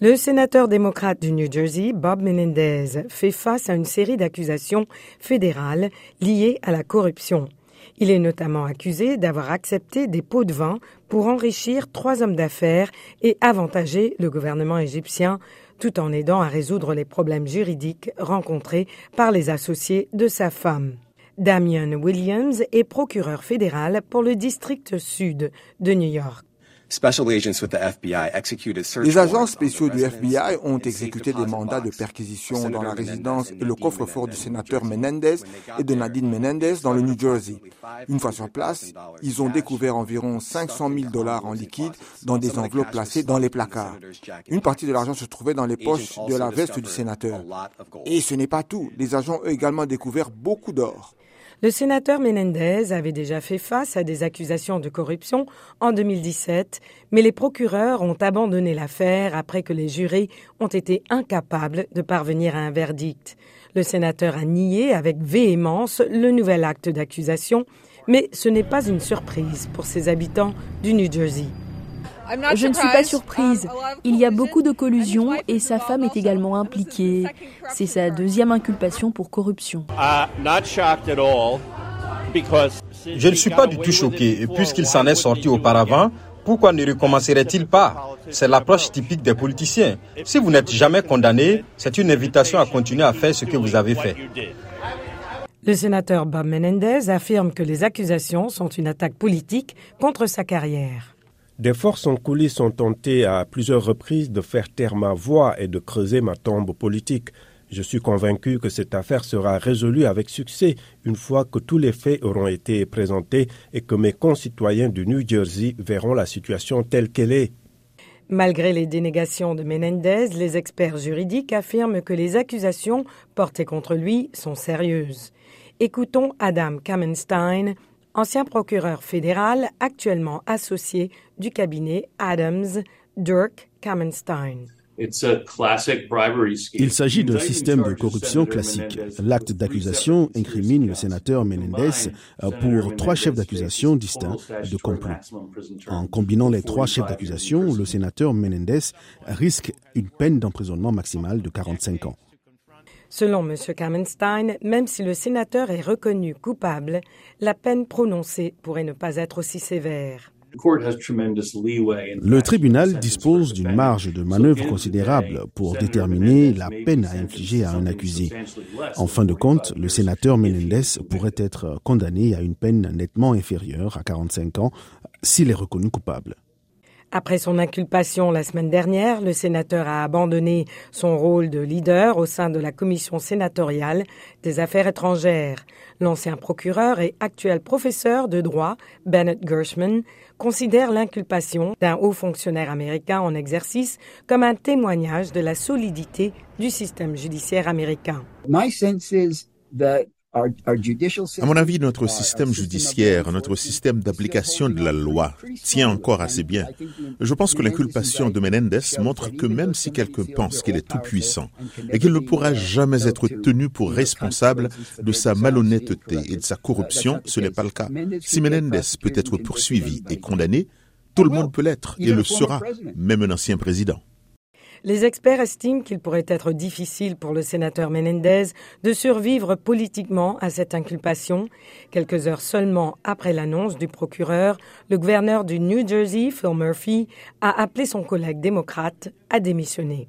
Le sénateur démocrate du New Jersey, Bob Menendez, fait face à une série d'accusations fédérales liées à la corruption. Il est notamment accusé d'avoir accepté des pots de vin pour enrichir trois hommes d'affaires et avantager le gouvernement égyptien tout en aidant à résoudre les problèmes juridiques rencontrés par les associés de sa femme. Damien Williams est procureur fédéral pour le district sud de New York. Les agents spéciaux du FBI ont exécuté des mandats de perquisition dans la résidence et le coffre-fort du sénateur Menendez et de Nadine Menendez dans le New Jersey. Une fois sur place, ils ont découvert environ 500 000 dollars en liquide dans des enveloppes placées dans les placards. Une partie de l'argent se trouvait dans les poches de la veste du sénateur. Et ce n'est pas tout. Les agents ont également découvert beaucoup d'or. Le sénateur Menendez avait déjà fait face à des accusations de corruption en 2017, mais les procureurs ont abandonné l'affaire après que les jurés ont été incapables de parvenir à un verdict. Le sénateur a nié avec véhémence le nouvel acte d'accusation, mais ce n'est pas une surprise pour ses habitants du New Jersey. Je ne suis pas surprise. Il y a beaucoup de collusion et sa femme est également impliquée. C'est sa deuxième inculpation pour corruption. Je ne suis pas du tout choqué. Puisqu'il s'en est sorti auparavant, pourquoi ne recommencerait-il pas? C'est l'approche typique des politiciens. Si vous n'êtes jamais condamné, c'est une invitation à continuer à faire ce que vous avez fait. Le sénateur Bob Menendez affirme que les accusations sont une attaque politique contre sa carrière. Des forces en coulisses ont tenté à plusieurs reprises de faire taire ma voix et de creuser ma tombe politique. Je suis convaincu que cette affaire sera résolue avec succès une fois que tous les faits auront été présentés et que mes concitoyens du New Jersey verront la situation telle qu'elle est. Malgré les dénégations de Menendez, les experts juridiques affirment que les accusations portées contre lui sont sérieuses. Écoutons Adam Kamenstein, ancien procureur fédéral actuellement associé du cabinet Adams, Dirk Kamenstein. Il s'agit d'un système de corruption classique. L'acte d'accusation incrimine le sénateur Menendez euh, pour trois chefs d'accusation distincts de complot. En combinant les trois chefs d'accusation, le sénateur Menendez risque une peine d'emprisonnement maximale de 45 ans. Selon M. Kamenstein, même si le sénateur est reconnu coupable, la peine prononcée pourrait ne pas être aussi sévère. Le tribunal dispose d'une marge de manœuvre considérable pour déterminer la peine à infliger à un accusé. En fin de compte, le sénateur Menendez pourrait être condamné à une peine nettement inférieure à 45 ans s'il est reconnu coupable. Après son inculpation la semaine dernière, le sénateur a abandonné son rôle de leader au sein de la commission sénatoriale des affaires étrangères. L'ancien procureur et actuel professeur de droit, Bennett Gershman, considère l'inculpation d'un haut fonctionnaire américain en exercice comme un témoignage de la solidité du système judiciaire américain. À mon avis, notre système judiciaire, notre système d'application de la loi tient encore assez bien. Je pense que l'inculpation de Menendez montre que même si quelqu'un pense qu'il est tout puissant et qu'il ne pourra jamais être tenu pour responsable de sa malhonnêteté et de sa corruption, ce n'est pas le cas. Si Menendez peut être poursuivi et condamné, tout le monde peut l'être et le sera, même un ancien président. Les experts estiment qu'il pourrait être difficile pour le sénateur Menendez de survivre politiquement à cette inculpation. Quelques heures seulement après l'annonce du procureur, le gouverneur du New Jersey, Phil Murphy, a appelé son collègue démocrate à démissionner.